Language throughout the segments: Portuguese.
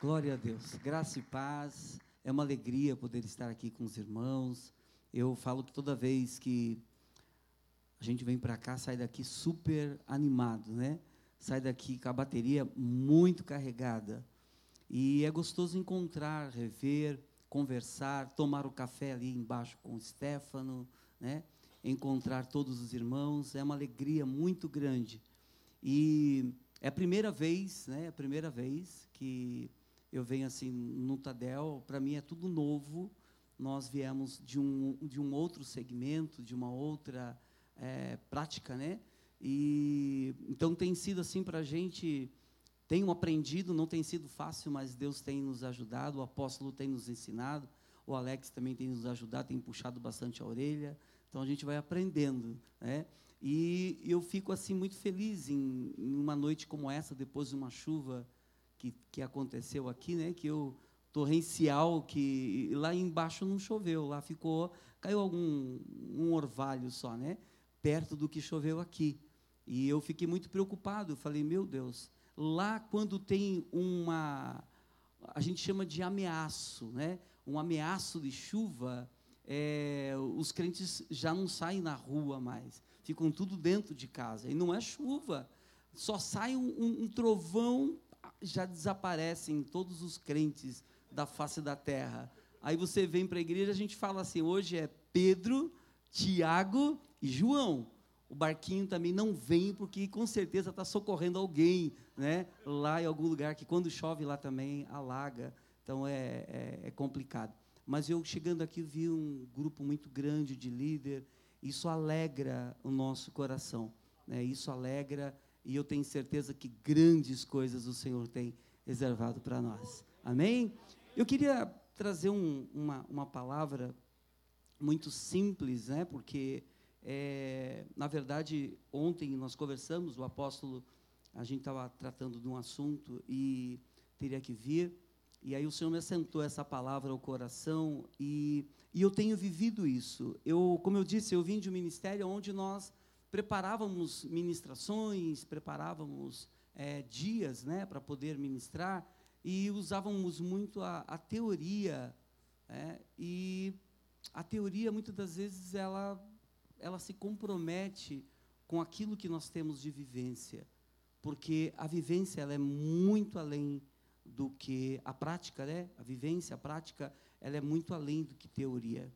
Glória a Deus. Graça e paz. É uma alegria poder estar aqui com os irmãos. Eu falo que toda vez que a gente vem para cá, sai daqui super animado, né? Sai daqui com a bateria muito carregada. E é gostoso encontrar, rever, conversar, tomar o café ali embaixo com o Stefano, né? Encontrar todos os irmãos. É uma alegria muito grande. E é a primeira vez, né? É a primeira vez que eu venho assim no Tadel, para mim é tudo novo. Nós viemos de um, de um outro segmento, de uma outra é, prática, né? E então tem sido assim para a gente, tenho aprendido, não tem sido fácil, mas Deus tem nos ajudado, o apóstolo tem nos ensinado, o Alex também tem nos ajudado, tem puxado bastante a orelha. Então a gente vai aprendendo, né? E eu fico assim muito feliz em, em uma noite como essa, depois de uma chuva que, que aconteceu aqui, né? Que eu torrencial que lá embaixo não choveu, lá ficou caiu algum um orvalho só, né? Perto do que choveu aqui. E eu fiquei muito preocupado. Eu falei, meu Deus, lá quando tem uma a gente chama de ameaço, né? Um ameaço de chuva, é, os crentes já não saem na rua mais, ficam tudo dentro de casa. E não é chuva, só sai um, um trovão já desaparecem todos os crentes da face da terra. Aí você vem para a igreja, a gente fala assim: hoje é Pedro, Tiago e João. O barquinho também não vem porque com certeza está socorrendo alguém, né? Lá em algum lugar que quando chove lá também alaga. Então é, é, é complicado. Mas eu chegando aqui vi um grupo muito grande de líder. Isso alegra o nosso coração, né? Isso alegra e eu tenho certeza que grandes coisas o Senhor tem reservado para nós. Amém? Eu queria trazer um, uma, uma palavra muito simples, né? Porque, é, na verdade, ontem nós conversamos, o apóstolo, a gente estava tratando de um assunto e teria que vir, e aí o Senhor me assentou essa palavra ao coração e, e eu tenho vivido isso. Eu, como eu disse, eu vim de um ministério onde nós preparávamos ministrações, preparávamos é, dias né, para poder ministrar e usávamos muito a, a teoria. É, e a teoria, muitas das vezes, ela, ela se compromete com aquilo que nós temos de vivência, porque a vivência ela é muito além do que a prática, né? A vivência, a prática, ela é muito além do que teoria.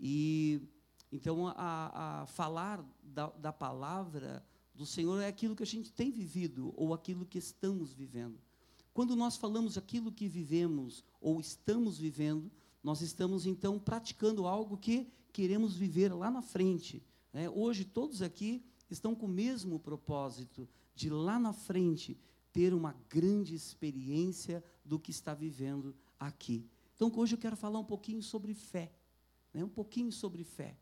E então, a, a falar da, da, palavra do Senhor é aquilo que a gente tem vivido ou aquilo que estamos vivendo. Quando nós falamos aquilo que vivemos ou estamos vivendo, nós estamos então praticando algo que queremos viver lá na frente. Né? Hoje, todos aqui estão com o mesmo propósito de lá na frente ter uma grande experiência do que está vivendo aqui. Então, hoje eu quero falar um pouquinho sobre fé, né? um pouquinho sobre fé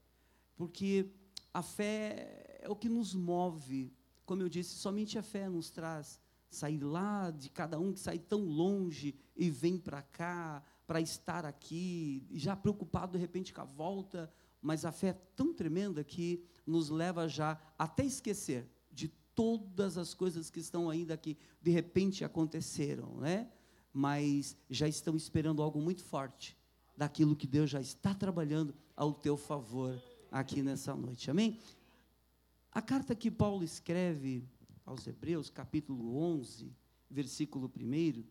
porque a fé é o que nos move. Como eu disse, somente a fé nos traz sair lá de cada um que sai tão longe e vem para cá para estar aqui, já preocupado de repente com a volta, mas a fé é tão tremenda que nos leva já até esquecer de todas as coisas que estão ainda aqui de repente aconteceram, né? Mas já estão esperando algo muito forte daquilo que Deus já está trabalhando ao teu favor aqui nessa noite. Amém? A carta que Paulo escreve aos Hebreus, capítulo 11, versículo 1,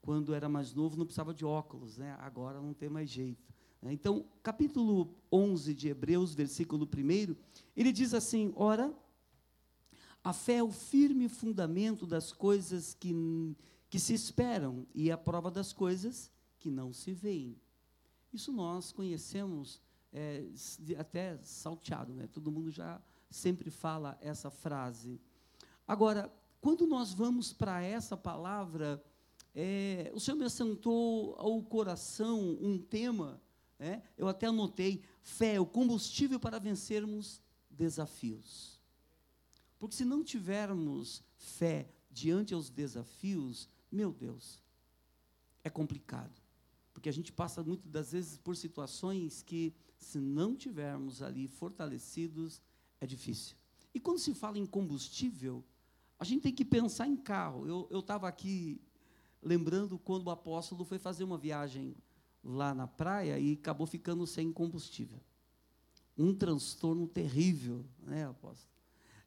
quando era mais novo não precisava de óculos, né? agora não tem mais jeito. Né? Então, capítulo 11 de Hebreus, versículo 1, ele diz assim: Ora, a fé é o firme fundamento das coisas que, que se esperam e a prova das coisas que não se veem. Isso nós conhecemos é, até salteado, né? Todo mundo já sempre fala essa frase. Agora, quando nós vamos para essa palavra, é, o Senhor me assentou ao coração um tema, né? eu até anotei, fé, o combustível para vencermos desafios. Porque se não tivermos fé diante aos desafios, meu Deus, é complicado. Porque a gente passa muitas das vezes por situações que se não tivermos ali fortalecidos, é difícil. E quando se fala em combustível, a gente tem que pensar em carro. Eu estava aqui lembrando quando o apóstolo foi fazer uma viagem lá na praia e acabou ficando sem combustível. Um transtorno terrível, né, apóstolo?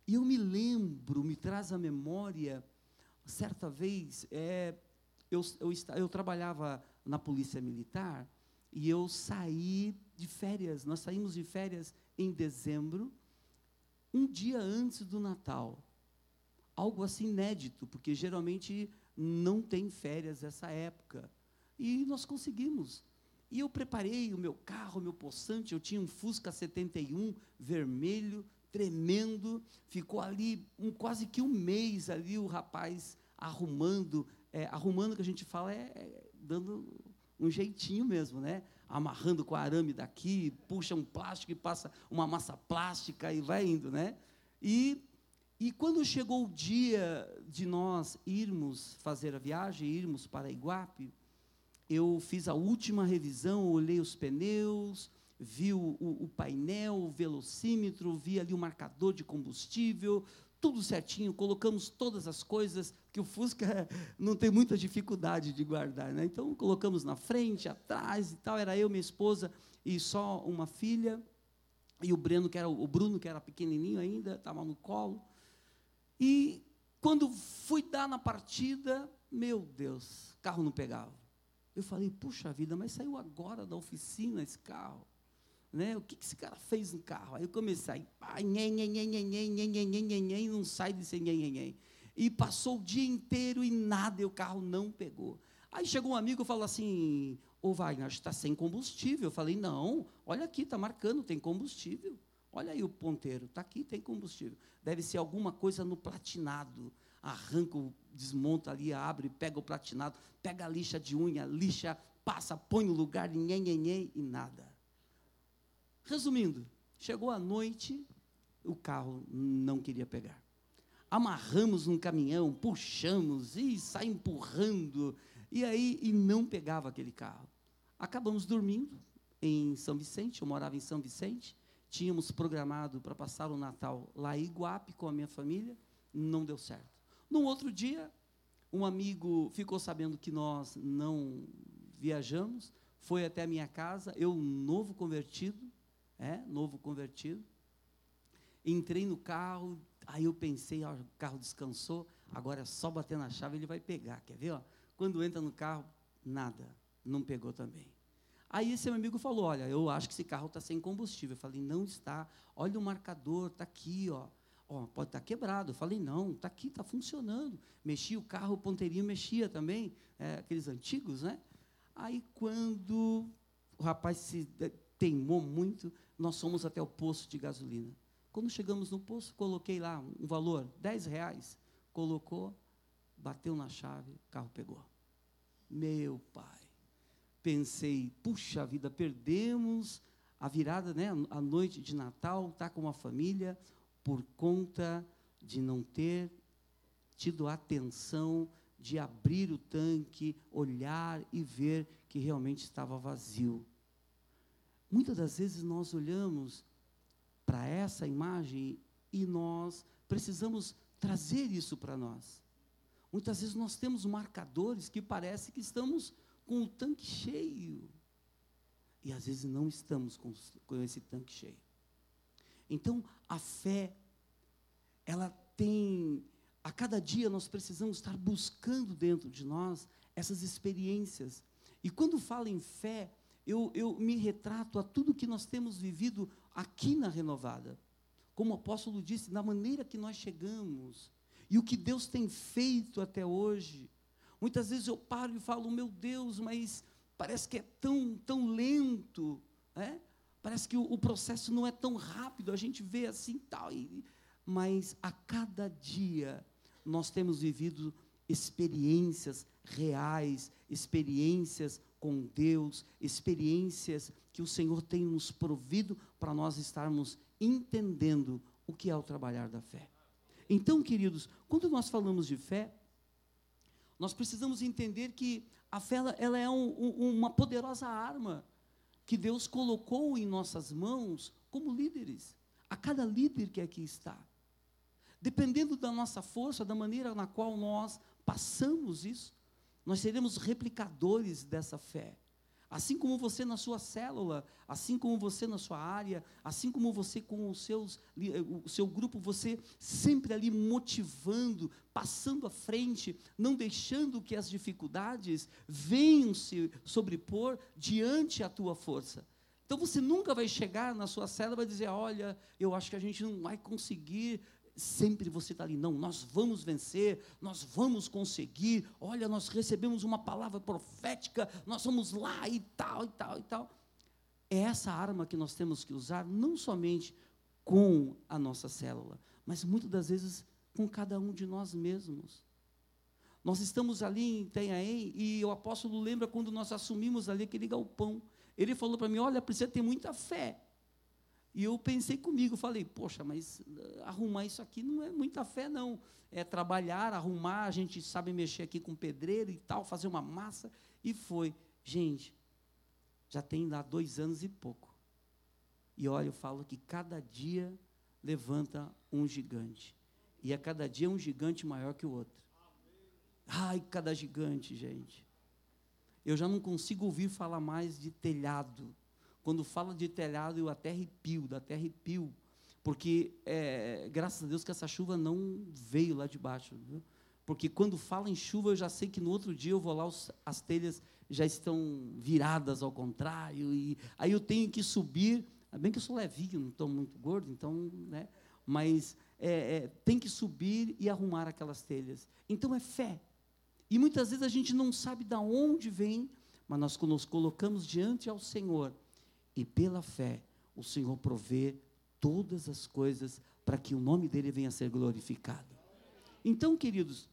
E eu me lembro, me traz à memória, certa vez, é, eu, eu, eu trabalhava na polícia militar e eu saí de férias, nós saímos de férias em dezembro, um dia antes do Natal. Algo assim inédito, porque geralmente não tem férias essa época. E nós conseguimos. E eu preparei o meu carro, o meu poçante, eu tinha um Fusca 71 vermelho, tremendo, ficou ali um, quase que um mês ali o rapaz arrumando, é, arrumando que a gente fala é, é, dando um jeitinho mesmo, né? Amarrando com arame daqui, puxa um plástico e passa uma massa plástica e vai indo, né? E, e quando chegou o dia de nós irmos fazer a viagem, irmos para Iguape, eu fiz a última revisão, olhei os pneus, vi o, o, painel, o velocímetro, vi ali o marcador de combustível, tudo certinho, colocamos todas as coisas, que o Fusca não tem muita dificuldade de guardar, né? Então colocamos na frente, atrás e tal, era eu, minha esposa e só uma filha, e o Breno, que era o Bruno, que era pequenininho ainda, estava no colo. E quando fui dar na partida, meu Deus, carro não pegava. Eu falei, puxa vida, mas saiu agora da oficina esse carro. Né? O que, que esse cara fez no carro? Aí eu comecei, a nhen, nhen, nhen, nhen, não sai desse nhen, nhen. E passou o dia inteiro e nada, e o carro não pegou. Aí chegou um amigo e falou assim, ô Wagner, está sem combustível. Eu falei, não, olha aqui, está marcando, tem combustível. Olha aí o ponteiro, está aqui, tem combustível. Deve ser alguma coisa no platinado arranca, desmonta ali, abre, pega o platinado, pega a lixa de unha, lixa, passa, põe no lugar, nhen, nhen, nhen, e nada. Resumindo, chegou a noite, o carro não queria pegar. Amarramos um caminhão, puxamos e sai empurrando, e aí e não pegava aquele carro. Acabamos dormindo em São Vicente, eu morava em São Vicente, tínhamos programado para passar o Natal lá em Iguape com a minha família, não deu certo. No outro dia, um amigo ficou sabendo que nós não viajamos, foi até a minha casa, eu novo convertido, é, novo convertido. Entrei no carro, aí eu pensei, ó, o carro descansou, agora é só bater na chave, ele vai pegar, quer ver? Ó? Quando entra no carro, nada, não pegou também. Aí esse meu amigo falou, olha, eu acho que esse carro está sem combustível. Eu falei, não está, olha o marcador, está aqui, ó ó, pode estar tá quebrado. Eu falei, não, está aqui, está funcionando. Mexi o carro, o ponteirinho mexia também, é, aqueles antigos, né? Aí, quando o rapaz se teimou muito, nós fomos até o posto de gasolina. Quando chegamos no posto, coloquei lá um valor, 10 reais. Colocou, bateu na chave, o carro pegou. Meu pai. Pensei, puxa vida, perdemos a virada, né, a noite de Natal, tá com uma família, por conta de não ter tido atenção de abrir o tanque, olhar e ver que realmente estava vazio. Muitas das vezes nós olhamos para essa imagem e nós precisamos trazer isso para nós. Muitas vezes nós temos marcadores que parece que estamos com o tanque cheio. E às vezes não estamos com, com esse tanque cheio. Então, a fé, ela tem, a cada dia nós precisamos estar buscando dentro de nós essas experiências. E quando falo em fé, eu, eu me retrato a tudo que nós temos vivido aqui na Renovada. Como o apóstolo disse, na maneira que nós chegamos e o que Deus tem feito até hoje. Muitas vezes eu paro e falo, meu Deus, mas parece que é tão, tão lento. É? Parece que o, o, processo não é tão rápido, a gente vê assim tal, e, mas a cada dia nós temos vivido experiências reais, experiências com Deus, experiências que o Senhor tem nos provido para nós estarmos entendendo o que é o trabalhar da fé. Então, queridos, quando nós falamos de fé, nós precisamos entender que a fé ela é um, um, uma poderosa arma que Deus colocou em nossas mãos como líderes, a cada líder que aqui está. Dependendo da nossa força, da maneira na qual nós passamos isso, nós seremos replicadores dessa fé. Assim como você na sua célula, assim como você na sua área, assim como você com os seus, eh, o seu grupo, você sempre ali motivando, passando à frente, não deixando que as dificuldades venham se sobrepor diante a tua força. Então você nunca vai chegar na sua célula e dizer: Olha, eu acho que a gente não vai conseguir sempre você está ali, não, nós vamos vencer, nós vamos conseguir, olha, nós recebemos uma palavra profética, nós vamos lá e tal, e tal, e tal. É essa arma que nós temos que usar, não somente com a nossa célula, mas muitas das vezes com cada um de nós mesmos. Nós estamos ali em Tenhaém e o apóstolo lembra quando nós assumimos ali aquele galpão. Ele falou para mim: Olha, precisa ter muita fé. E eu pensei comigo, falei, poxa, mas eh, arrumar isso aqui não é muita fé, não. É trabalhar, arrumar, a gente sabe mexer aqui com pedreiro e tal, fazer uma massa. E foi. Gente, já tem lá dois anos e pouco. E olha, eu falo que cada dia levanta um gigante. E a cada dia um gigante maior que o outro. Ai, cada gigante, gente. Eu já não consigo ouvir falar mais de telhado quando fala de telhado, eu até arrepio, dá até arrepio. Porque, é, graças a Deus, que essa chuva não veio lá de baixo. Viu? Porque quando fala em chuva, eu já sei que no outro dia eu vou lá, os, as telhas já estão viradas ao contrário. E aí eu tenho que subir. Bem que eu sou levinho, não estou muito gordo, então, né? Mas é, é, tem que subir e arrumar aquelas telhas. Então é fé. E muitas vezes a gente não sabe de onde vem, mas nós nos colocamos diante ao Senhor e pela fé o Senhor provê todas as coisas para que o nome dele venha a ser glorificado. Então, queridos,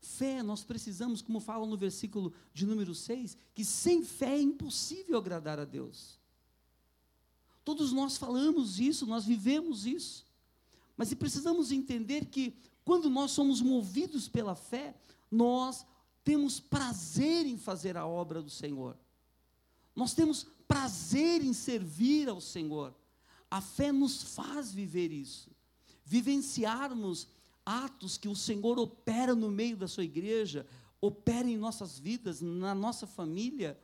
fé, nós precisamos, como fala no versículo de número 6, que sem fé é impossível agradar a Deus. Todos nós falamos isso, nós vivemos isso. Mas precisamos entender que quando nós somos movidos pela fé, nós temos prazer em fazer a obra do Senhor. Nós temos prazer em servir ao Senhor. A fé nos faz viver isso, vivenciarmos atos que o Senhor opera no meio da sua igreja, opera em nossas vidas, na nossa família.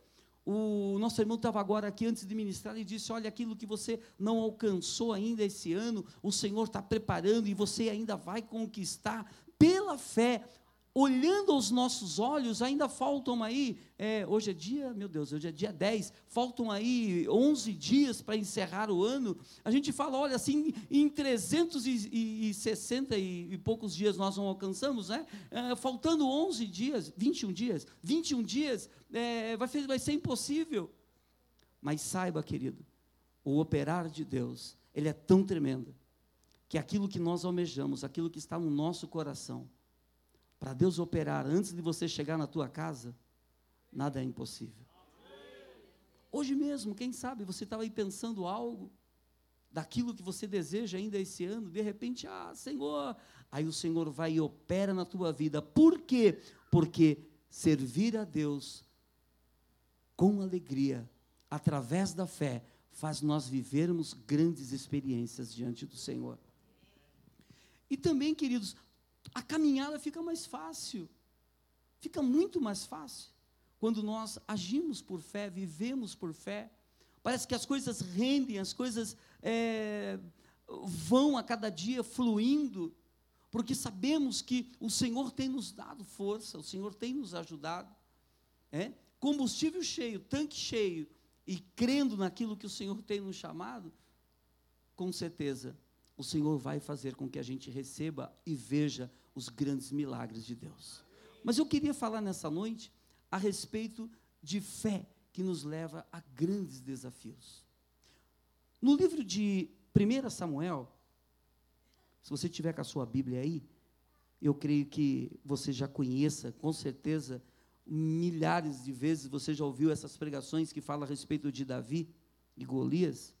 O nosso irmão estava agora aqui antes de ministrar e disse: Olha, aquilo que você não alcançou ainda esse ano, o Senhor está preparando e você ainda vai conquistar pela fé olhando aos nossos olhos, ainda faltam aí, é, hoje é dia, meu Deus, hoje é dia 10, faltam aí 11 dias para encerrar o ano. A gente fala, olha, assim, em 360 e, e poucos dias nós não alcançamos, né? É, faltando 11 dias, 21 dias, 21 dias, é, vai, vai ser impossível. Mas saiba, querido, o operar de Deus, ele é tão tremendo, que aquilo que nós almejamos, aquilo que está no nosso coração, para Deus operar antes de você chegar na tua casa, nada é impossível. Hoje mesmo, quem sabe, você estava aí pensando algo daquilo que você deseja ainda esse ano, de repente, ah, Senhor, aí o Senhor vai e opera na tua vida. Por quê? Porque servir a Deus com alegria, através da fé, faz nós vivermos grandes experiências diante do Senhor. E também, queridos, a caminhada fica mais fácil. Fica muito mais fácil. Quando nós agimos por fé, vivemos por fé. Parece que as coisas rendem, as coisas é, vão a cada dia fluindo, porque sabemos que o Senhor tem nos dado força, o Senhor tem nos ajudado. É? Combustível cheio, tanque cheio, e crendo naquilo que o Senhor tem nos chamado, com certeza o Senhor vai fazer com que a gente receba e veja os grandes milagres de Deus. Mas eu queria falar nessa noite a respeito de fé que nos leva a grandes desafios. No livro de 1 Samuel, se você tiver com a sua Bíblia aí, eu creio que você já conheça, com certeza, milhares de vezes você já ouviu essas pregações que falam a respeito de Davi e Golias.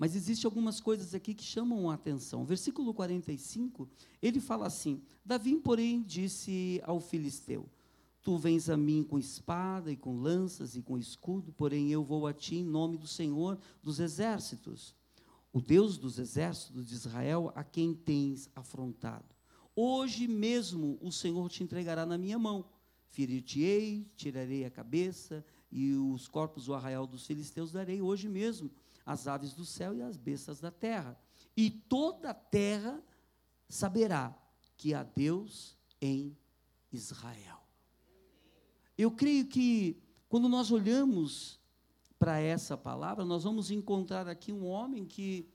Mas existem algumas coisas aqui que chamam a atenção. Versículo 45, ele fala assim: Davi, porém, disse ao filisteu: Tu vens a mim com espada e com lanças e com escudo, porém eu vou a ti em nome do Senhor dos exércitos, o Deus dos exércitos de Israel, a quem tens afrontado. Hoje mesmo o Senhor te entregará na minha mão, Ferir-te-ei, tirarei a cabeça, e os corpos do arraial dos filisteus darei hoje mesmo, as aves do céu e as bestas da terra. E toda a terra saberá que há Deus em Israel. Eu creio que quando nós olhamos para essa palavra, nós vamos encontrar aqui um homem que,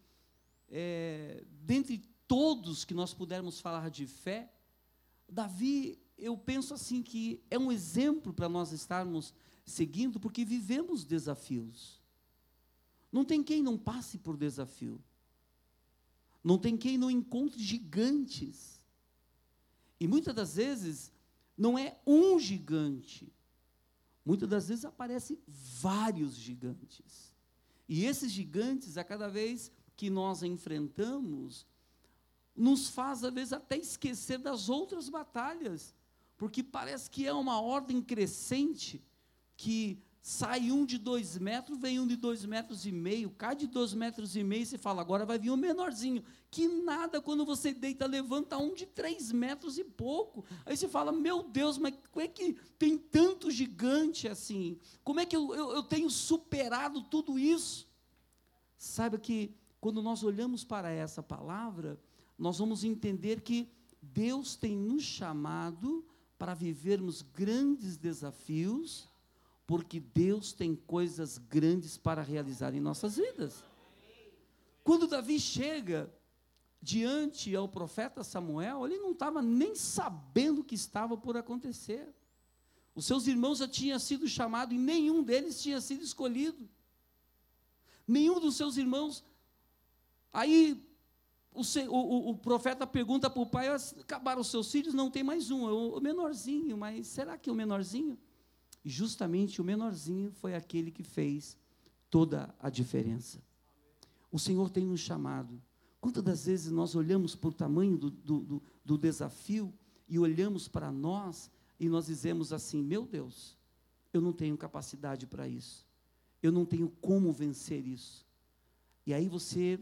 é, dentre todos que nós pudermos falar de fé, Davi, eu penso assim que é um exemplo para nós estarmos seguindo, porque vivemos desafios. Não tem quem não passe por desafio. Não tem quem não encontre gigantes. E muitas das vezes não é um gigante, Muitas das vezes aparecem vários gigantes. E esses gigantes, a cada vez que nós enfrentamos, nos faz, às vezes, até esquecer das outras batalhas, porque parece que é uma ordem crescente que sai um de dois metros, vem um de dois metros e meio, cai de dois metros e meio, e você fala, agora vai vir um menorzinho. Que nada, quando você deita, levanta um de três metros e pouco. Aí você fala, meu Deus, mas como é que tem tanto gigante assim? Como é que eu, eu, eu tenho superado tudo isso? Saiba que quando nós olhamos para essa palavra, nós vamos entender que Deus tem nos chamado para vivermos grandes desafios, porque Deus tem coisas grandes para realizar em nossas vidas. Quando Davi chega diante ao profeta Samuel, ele não estava nem sabendo o que estava por acontecer. Os seus irmãos já tinham sido chamados e nenhum deles tinha sido escolhido. Nenhum dos seus irmãos. Aí o, o, o profeta pergunta para o pai: acabaram os seus filhos? Não tem mais um, é o menorzinho, mas será que é o menorzinho? E justamente o menorzinho foi aquele que fez toda a diferença. O Senhor tem nos chamado. Quantas das vezes nós olhamos para o tamanho do, do, do desafio e olhamos para nós e nós dizemos assim: meu Deus, eu não tenho capacidade para isso, eu não tenho como vencer isso. E aí você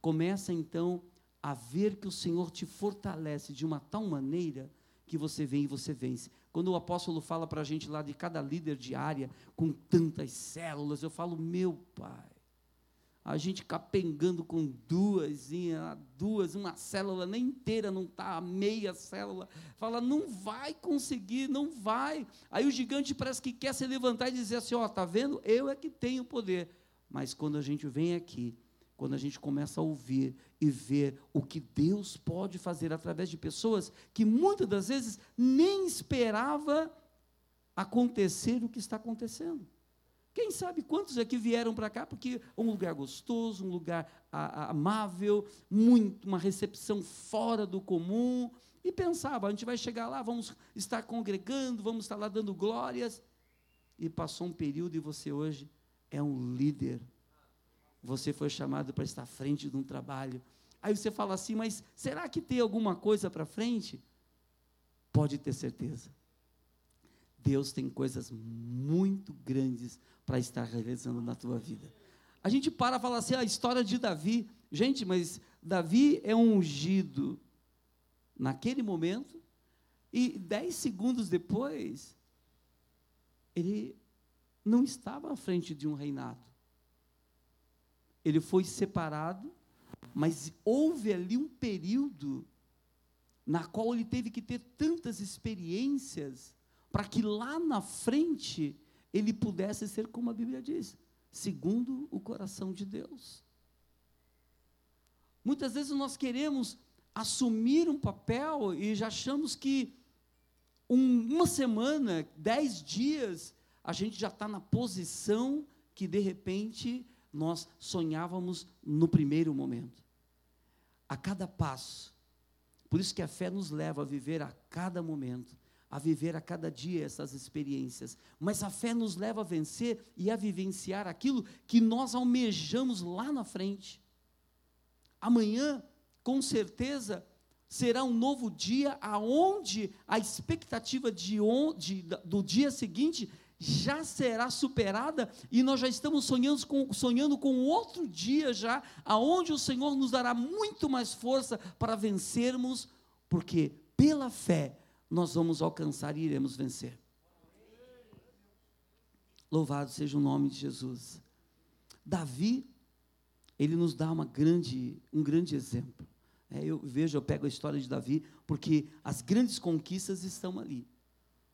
começa então a ver que o Senhor te fortalece de uma tal maneira que você vem e você vence. Quando o apóstolo fala para a gente lá de cada líder de área, com tantas células, eu falo, meu pai, a gente capengando com duas, duas, uma célula nem inteira, não está, meia célula. Fala, não vai conseguir, não vai. Aí o gigante parece que quer se levantar e dizer assim: ó, está vendo? Eu é que tenho poder. Mas quando a gente vem aqui, quando a gente começa a ouvir e ver o que Deus pode fazer através de pessoas que muitas das vezes nem esperava acontecer o que está acontecendo. Quem sabe quantos aqui vieram para cá porque um lugar gostoso, um lugar amável, muito, uma recepção fora do comum, e pensava, a gente vai chegar lá, vamos estar congregando, vamos estar lá dando glórias, e passou um período e você hoje é um líder você foi chamado para estar à frente de um trabalho. Aí você fala assim, mas será que tem alguma coisa para frente? Pode ter certeza. Deus tem coisas muito grandes para estar realizando na tua vida. A gente para falar assim, a história de Davi. Gente, mas Davi é ungido naquele momento, e dez segundos depois, ele não estava à frente de um reinado ele foi separado, mas houve ali um período na qual ele teve que ter tantas experiências para que lá na frente ele pudesse ser como a Bíblia diz, segundo o coração de Deus. Muitas vezes nós queremos assumir um papel e já achamos que um, uma semana, dez dias, a gente já está na posição que de repente nós sonhávamos no primeiro momento. A cada passo. Por isso que a fé nos leva a viver a cada momento, a viver a cada dia essas experiências. Mas a fé nos leva a vencer e a vivenciar aquilo que nós almejamos lá na frente. Amanhã, com certeza, será um novo dia aonde a expectativa de, de, do dia seguinte já será superada e nós já estamos sonhando com, sonhando com outro dia já, aonde o Senhor nos dará muito mais força para vencermos, porque pela fé nós vamos alcançar e iremos vencer. Louvado seja o nome de Jesus. Davi, ele nos dá uma grande, um grande exemplo. É, eu vejo, eu pego a história de Davi, porque as grandes conquistas estão ali.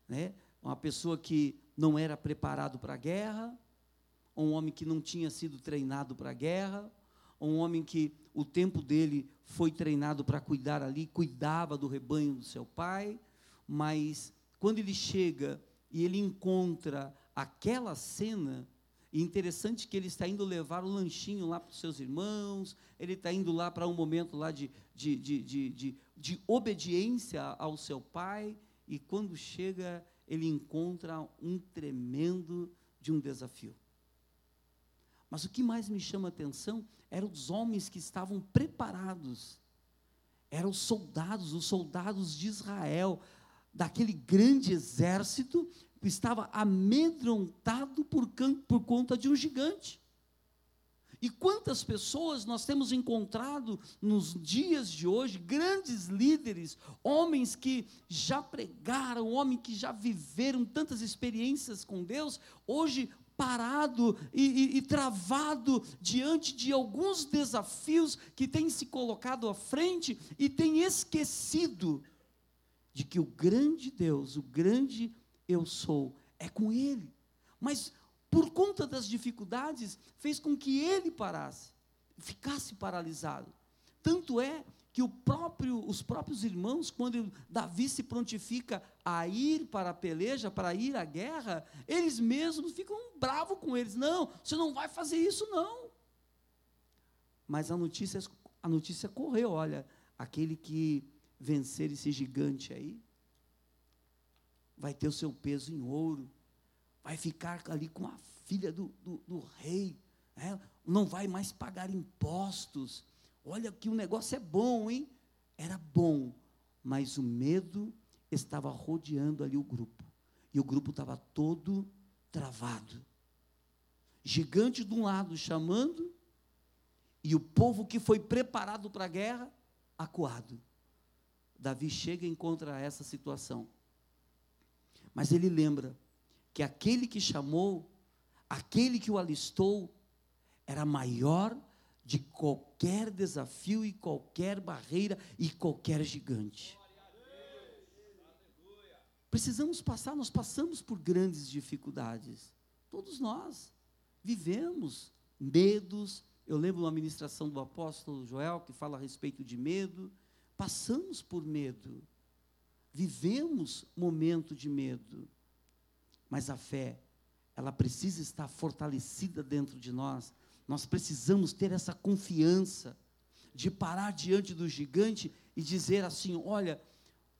Né? Uma pessoa que não era preparado para a guerra, um homem que não tinha sido treinado para a guerra, um homem que o tempo dele foi treinado para cuidar ali, cuidava do rebanho do seu pai, mas quando ele chega e ele encontra aquela cena, e interessante que ele está indo levar o lanchinho lá para os seus irmãos, ele está indo lá para um momento lá de, de, de, de, obediência ao seu pai, e quando chega, ele encontra um tremendo de um desafio. Mas o que mais me chama a atenção eram os homens que estavam preparados, eram os soldados, os soldados de Israel, daquele grande exército estava amedrontado por, por conta de um gigante. E quantas pessoas nós temos encontrado nos dias de hoje, grandes líderes, homens que já pregaram, homens que já viveram tantas experiências com Deus, hoje parado e, e, e, travado diante de alguns desafios que têm se colocado à frente e têm esquecido de que o grande Deus, o grande eu sou, é com ele. Mas por conta das dificuldades, fez com que ele parasse, ficasse paralisado. Tanto é que próprio, os próprios irmãos, quando Davi se prontifica a ir para a peleja, para ir à guerra, eles mesmos ficam bravos com eles. Não, você não vai fazer isso, não. Mas a notícia, a notícia correu: olha, aquele que vencer esse gigante aí, vai ter o seu peso em ouro, vai ficar ali com a filha do, do, do rei, né? não vai mais pagar impostos. Olha que o negócio é bom, hein? Era bom, mas o medo estava rodeando ali o grupo, e o grupo estava todo travado. Gigante de um lado chamando, e o povo que foi preparado para a guerra, acuado. Davi chega e encontra essa situação. Mas ele lembra que aquele que chamou, aquele que o alistou, era maior de qualquer desafio e qualquer barreira e qualquer gigante. Precisamos passar, nós passamos por grandes dificuldades. Todos nós vivemos medos. Eu lembro uma ministração do apóstolo Joel que fala a respeito de medo. Passamos por medo vivemos momento de medo, mas a fé, ela precisa estar fortalecida dentro de nós. Nós precisamos ter essa confiança de parar diante do gigante e dizer assim: olha,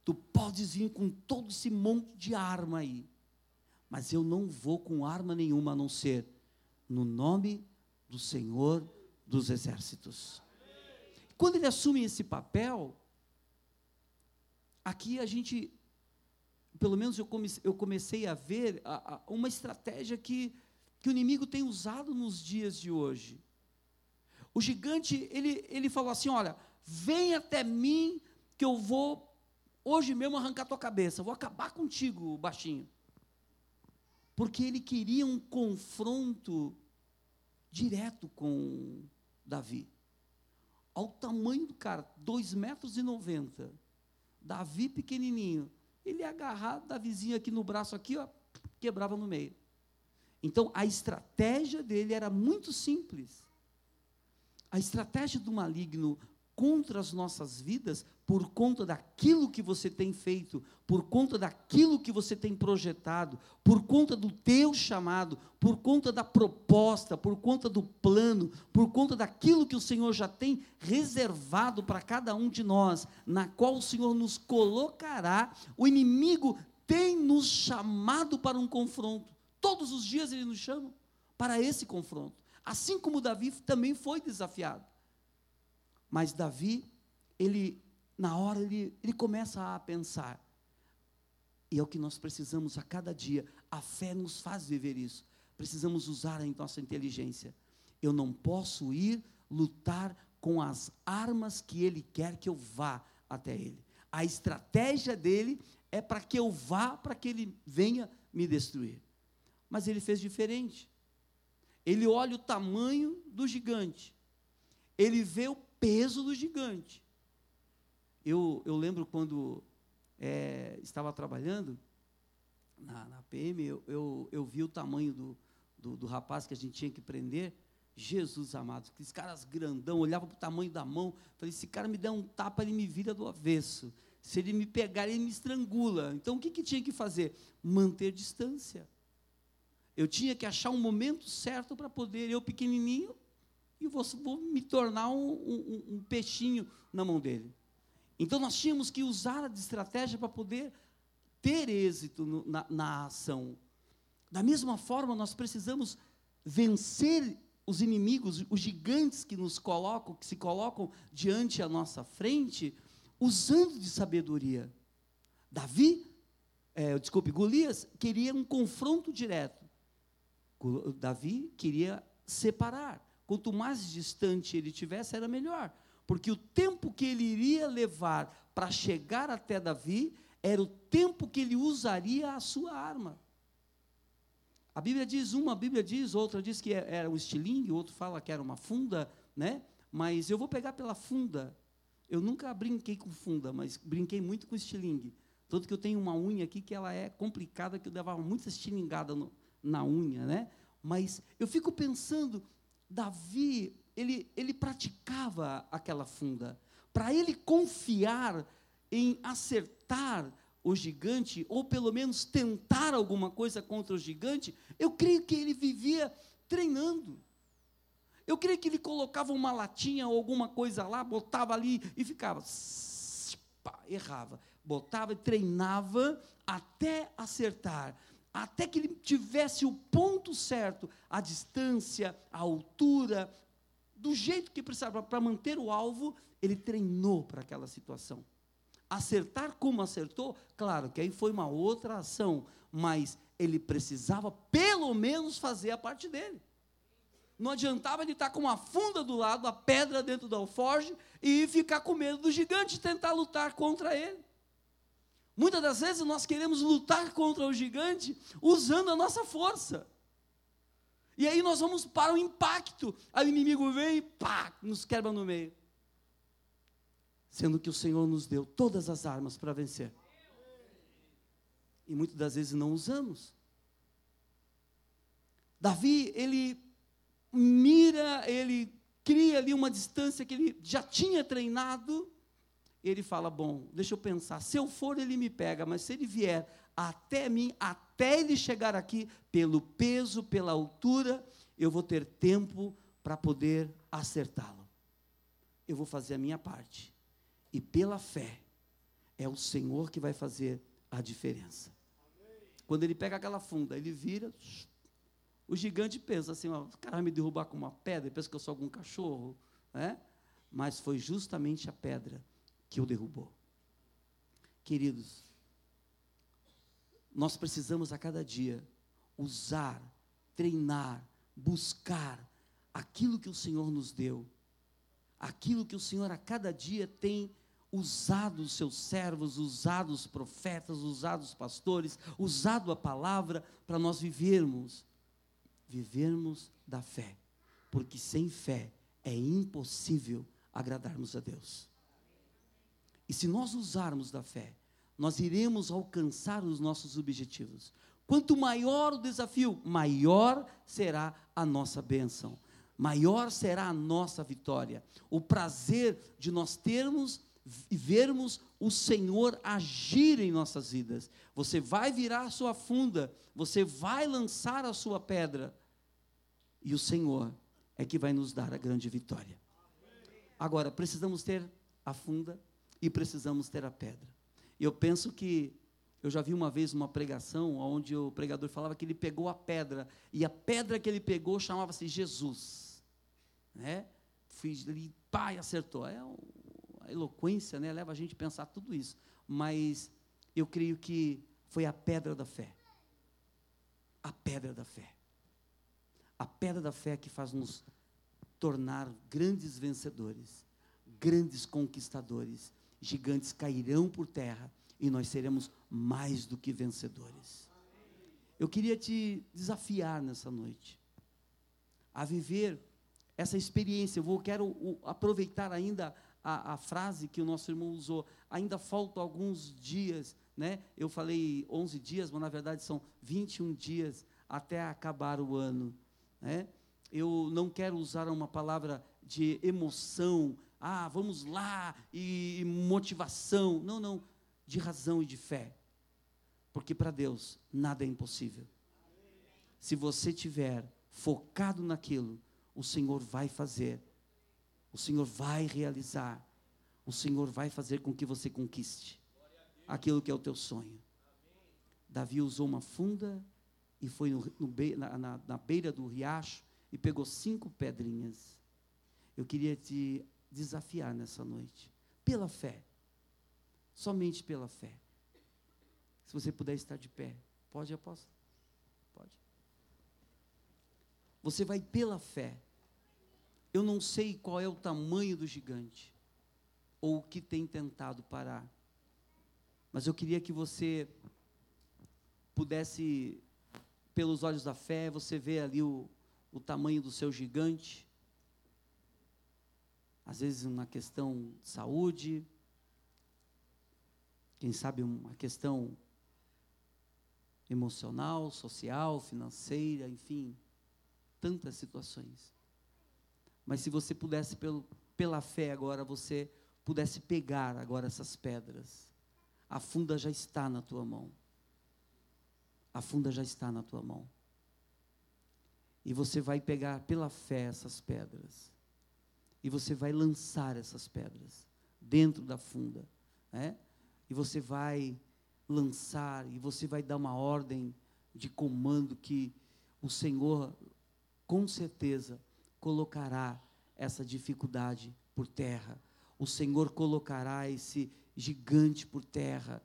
tu podes vir com todo esse monte de arma aí, mas eu não vou com arma nenhuma a não ser no nome do Senhor dos Exércitos. Quando ele assume esse papel, aqui a gente, pelo menos eu comecei, eu comecei a ver a, a, uma estratégia que, que o inimigo tem usado nos dias de hoje. O gigante, ele, ele falou assim: Olha, vem até mim, que eu vou hoje mesmo arrancar tua cabeça, vou acabar contigo, baixinho. Porque ele queria um confronto direto com Davi. Ao tamanho do cara, 2,90 metros e noventa. Davi pequenininho, ele ia agarrar Davizinho aqui no braço aqui, ó, quebrava no meio. Então a estratégia dele era muito simples. A estratégia do maligno contra as nossas vidas por conta daquilo que você tem feito, por conta daquilo que você tem projetado, por conta do teu chamado, por conta da proposta, por conta do plano, por conta daquilo que o Senhor já tem reservado para cada um de nós, na qual o Senhor nos colocará, o inimigo tem nos chamado para um confronto. Todos os dias ele nos chama para esse confronto. Assim como Davi também foi desafiado. Mas Davi, ele, na hora, ele, ele começa a pensar. E é o que nós precisamos a cada dia. A fé nos faz viver isso. Precisamos usar a nossa inteligência. Eu não posso ir lutar com as armas que ele quer que eu vá até ele. A estratégia dele é para que eu vá, para que ele venha me destruir. Mas ele fez diferente. Ele olha o tamanho do gigante. Ele vê o peso do gigante. Eu, eu lembro quando é, estava trabalhando na, na PM, eu, eu, eu, vi o tamanho do, do, do, rapaz que a gente tinha que prender. Jesus amado, aqueles caras grandão, olhava para o tamanho da mão, falei, esse cara me der um tapa, ele me vira do avesso. Se ele me pegar, ele me estrangula. Então o que, que tinha que fazer? Manter distância. Eu tinha que achar um momento certo para poder, eu pequenininho, e vou, vou me tornar um, um, um, peixinho na mão dele. Então nós tínhamos que usar a estratégia para poder ter êxito no, na, na ação. Da mesma forma, nós precisamos vencer os inimigos, os gigantes que nos colocam, que se colocam diante a nossa frente, usando de sabedoria. Davi, é, desculpe, Golias queria um confronto direto. Davi queria separar. Quanto mais distante ele tivesse, era melhor. Porque o tempo que ele iria levar para chegar até Davi era o tempo que ele usaria a sua arma. A Bíblia diz uma, a Bíblia diz, outra diz que é, era um estilingue, outro fala que era uma funda, né? Mas eu vou pegar pela funda. Eu nunca brinquei com funda, mas brinquei muito com estilingue. Tanto que eu tenho uma unha aqui que ela é complicada, que eu levava muita estilingada no, na unha, né? Mas eu fico pensando, Davi, ele, ele praticava aquela funda. Para ele confiar em acertar o gigante, ou pelo menos tentar alguma coisa contra o gigante, eu creio que ele vivia treinando. Eu creio que ele colocava uma latinha ou alguma coisa lá, botava ali e ficava. Pá, errava. Botava e treinava até acertar. Até que ele tivesse o ponto certo, a distância, a altura, do jeito que precisava para manter o alvo, ele treinou para aquela situação acertar como acertou, claro que aí foi uma outra ação, mas ele precisava pelo menos fazer a parte dele. Não adiantava ele estar com uma funda do lado, a pedra dentro do alforge e ficar com medo do gigante tentar lutar contra ele. Muitas das vezes nós queremos lutar contra o gigante usando a nossa força. E aí nós vamos para o impacto. Aí o inimigo vem e pá, nos quebra no meio sendo que o Senhor nos deu todas as armas para vencer. E muitas das vezes não usamos. Davi, ele mira, ele cria ali uma distância que ele já tinha treinado. Ele fala: Bom, deixa eu pensar, se eu for, ele me pega, mas se ele vier até mim, até ele chegar aqui, pelo peso, pela altura, eu vou ter tempo para poder acertá-lo. Eu vou fazer a minha parte e pela fé, é o Senhor que vai fazer a diferença. Quando ele pega aquela funda, ele vira, o gigante pensa assim: o cara vai me derrubar com uma pedra, pensa que eu sou algum cachorro, né? Mas foi justamente a pedra que o derrubou. Queridos, nós precisamos a cada dia usar, treinar, buscar aquilo que o Senhor nos deu, aquilo que o Senhor a cada dia tem usado os seus servos, usado os profetas, usado os pastores, usado a palavra para nós vivermos, vivermos da fé, porque sem fé é impossível agradarmos a Deus. E se nós usarmos da fé, nós iremos alcançar os nossos objetivos. Quanto maior o desafio, maior será a nossa bênção, maior será a nossa vitória. O prazer de nós termos e vermos o Senhor agir em nossas vidas. Você vai virar a sua funda, você vai lançar a sua pedra, e o Senhor é que vai nos dar a grande vitória. Agora, precisamos ter a funda e precisamos ter a pedra. Eu penso que eu já vi uma vez uma pregação onde o pregador falava que ele pegou a pedra e a pedra que ele pegou chamava-se Jesus, né? Fiz ali, pai, acertou. É um, eloquência né, leva a gente a pensar tudo isso. Mas eu creio que foi a pedra da fé. A pedra da fé. A pedra da fé que faz nos tornar grandes vencedores, grandes conquistadores. Gigantes cairão por terra e nós seremos mais do que vencedores. Eu queria te desafiar nessa noite a viver essa experiência. Eu vou, quero aproveitar ainda a, a, frase que o nosso irmão usou. Ainda faltam alguns dias, né? Eu falei 11 dias, mas na verdade são 21 dias até acabar o ano, né? Eu não quero usar uma palavra de emoção, ah, vamos lá, e, motivação. Não, não, de razão e de fé. Porque para Deus nada é impossível. Se você tiver focado naquilo, o Senhor vai fazer. O Senhor vai realizar. O Senhor vai fazer com que você conquiste aquilo que é o teu sonho. Davi usou uma funda e foi no, no, na, na, na beira do riacho e pegou cinco pedrinhas. Eu queria te desafiar nessa noite, pela fé, somente pela fé. Se você puder estar de pé, pode, apóstolo? Pode. Você vai pela fé. Eu não sei qual é o tamanho do gigante, ou o que tem tentado parar, mas eu queria que você pudesse, pelos olhos da fé, você ver ali o, o tamanho do seu gigante, às vezes uma questão de saúde, quem sabe uma questão emocional, social, financeira, enfim, tantas situações. Mas se você pudesse, pelo, pela fé agora, você pudesse pegar agora essas pedras, a funda já está na tua mão. A funda já está na tua mão. E você vai pegar pela fé essas pedras e você vai lançar essas pedras dentro da funda, né? E você vai lançar e você vai dar uma ordem de comando que o Senhor com certeza colocará essa dificuldade por terra. O Senhor colocará esse gigante por terra.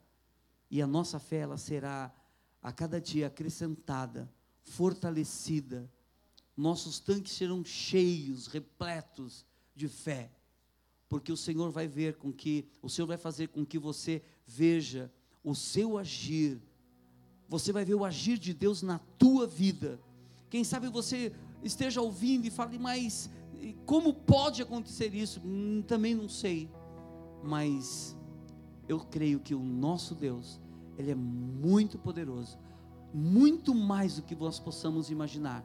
E a nossa fé ela será a cada dia acrescentada, fortalecida. Nossos tanques serão cheios, repletos de fé, porque o Senhor vai ver com que, o Senhor vai fazer com que você veja o seu agir, você vai ver o agir de Deus na tua vida. Quem sabe você esteja ouvindo e fale, mas como pode acontecer isso? Hum, também não sei, mas eu creio que o nosso Deus, Ele é muito poderoso, muito mais do que nós possamos imaginar,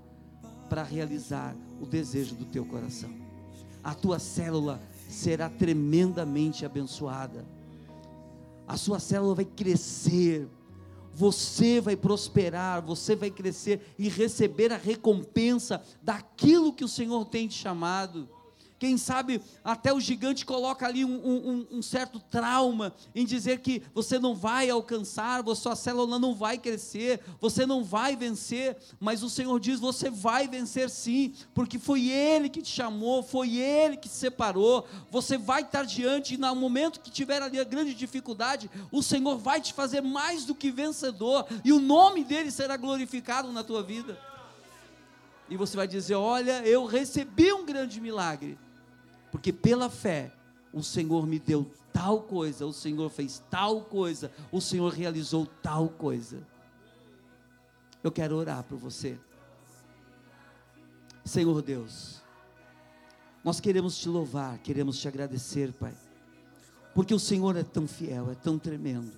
para realizar o desejo do teu coração a tua célula será tremendamente abençoada. A sua célula vai crescer, você vai prosperar, você vai crescer e receber a recompensa daquilo que o Senhor tem te chamado. Quem sabe até o gigante coloca ali um, um, um, certo trauma em dizer que você não vai alcançar, sua célula não vai crescer, você não vai vencer, mas o Senhor diz: você vai vencer sim, porque foi Ele que te chamou, foi Ele que te separou. Você vai estar diante, e no momento que tiver ali a grande dificuldade, o Senhor vai te fazer mais do que vencedor, e o nome dele será glorificado na tua vida. E você vai dizer: Olha, eu recebi um grande milagre porque pela fé o Senhor me deu tal coisa, o Senhor fez tal coisa, o Senhor realizou tal coisa. Eu quero orar por você. Senhor Deus, nós queremos te louvar, queremos te agradecer, Pai, porque o Senhor é tão fiel, é tão tremendo.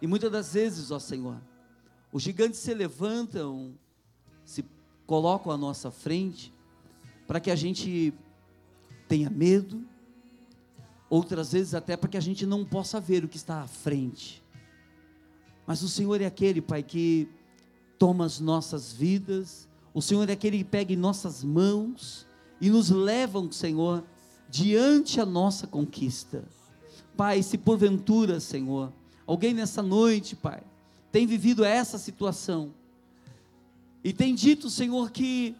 E muitas das vezes, ó Senhor, os gigantes se levantam, se colocam à nossa frente, para que a gente tenha medo, outras vezes até para que a gente não possa ver o que está à frente. Mas o Senhor é aquele, Pai, que toma as nossas vidas, o Senhor é aquele que pega em nossas mãos e nos leva, Senhor, diante a nossa conquista. Pai, se porventura, Senhor, alguém nessa noite, Pai, tem vivido essa situação e tem dito, Senhor, que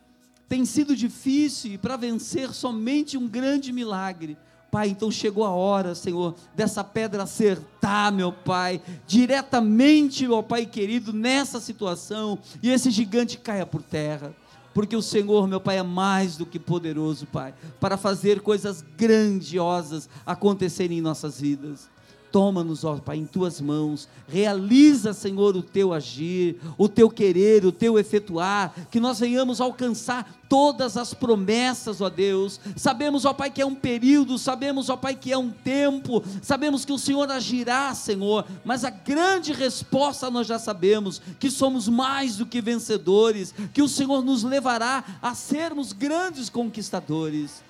tem sido difícil e para vencer somente um grande milagre. Pai, então chegou a hora, Senhor, dessa pedra acertar, meu Pai, diretamente, meu Pai querido, nessa situação, e esse gigante caia por terra, porque o Senhor, meu Pai, é mais do que poderoso, Pai, para fazer coisas grandiosas acontecerem em nossas vidas. Toma-nos, ó Pai, em tuas mãos. Realiza, Senhor, o teu agir, o teu querer, o teu efetuar, que nós venhamos alcançar todas as promessas, ó Deus. Sabemos, ó Pai, que é um período, sabemos, ó Pai, que é um tempo, sabemos que o Senhor agirá, Senhor, mas a grande resposta nós já sabemos, que somos mais do que vencedores, que o Senhor nos levará a sermos grandes conquistadores.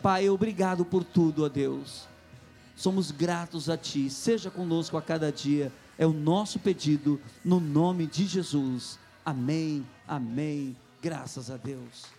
Pai, obrigado por tudo, ó Deus. Somos gratos a Ti, seja conosco a cada dia, é o nosso pedido, no nome de Jesus. Amém, amém, graças a Deus.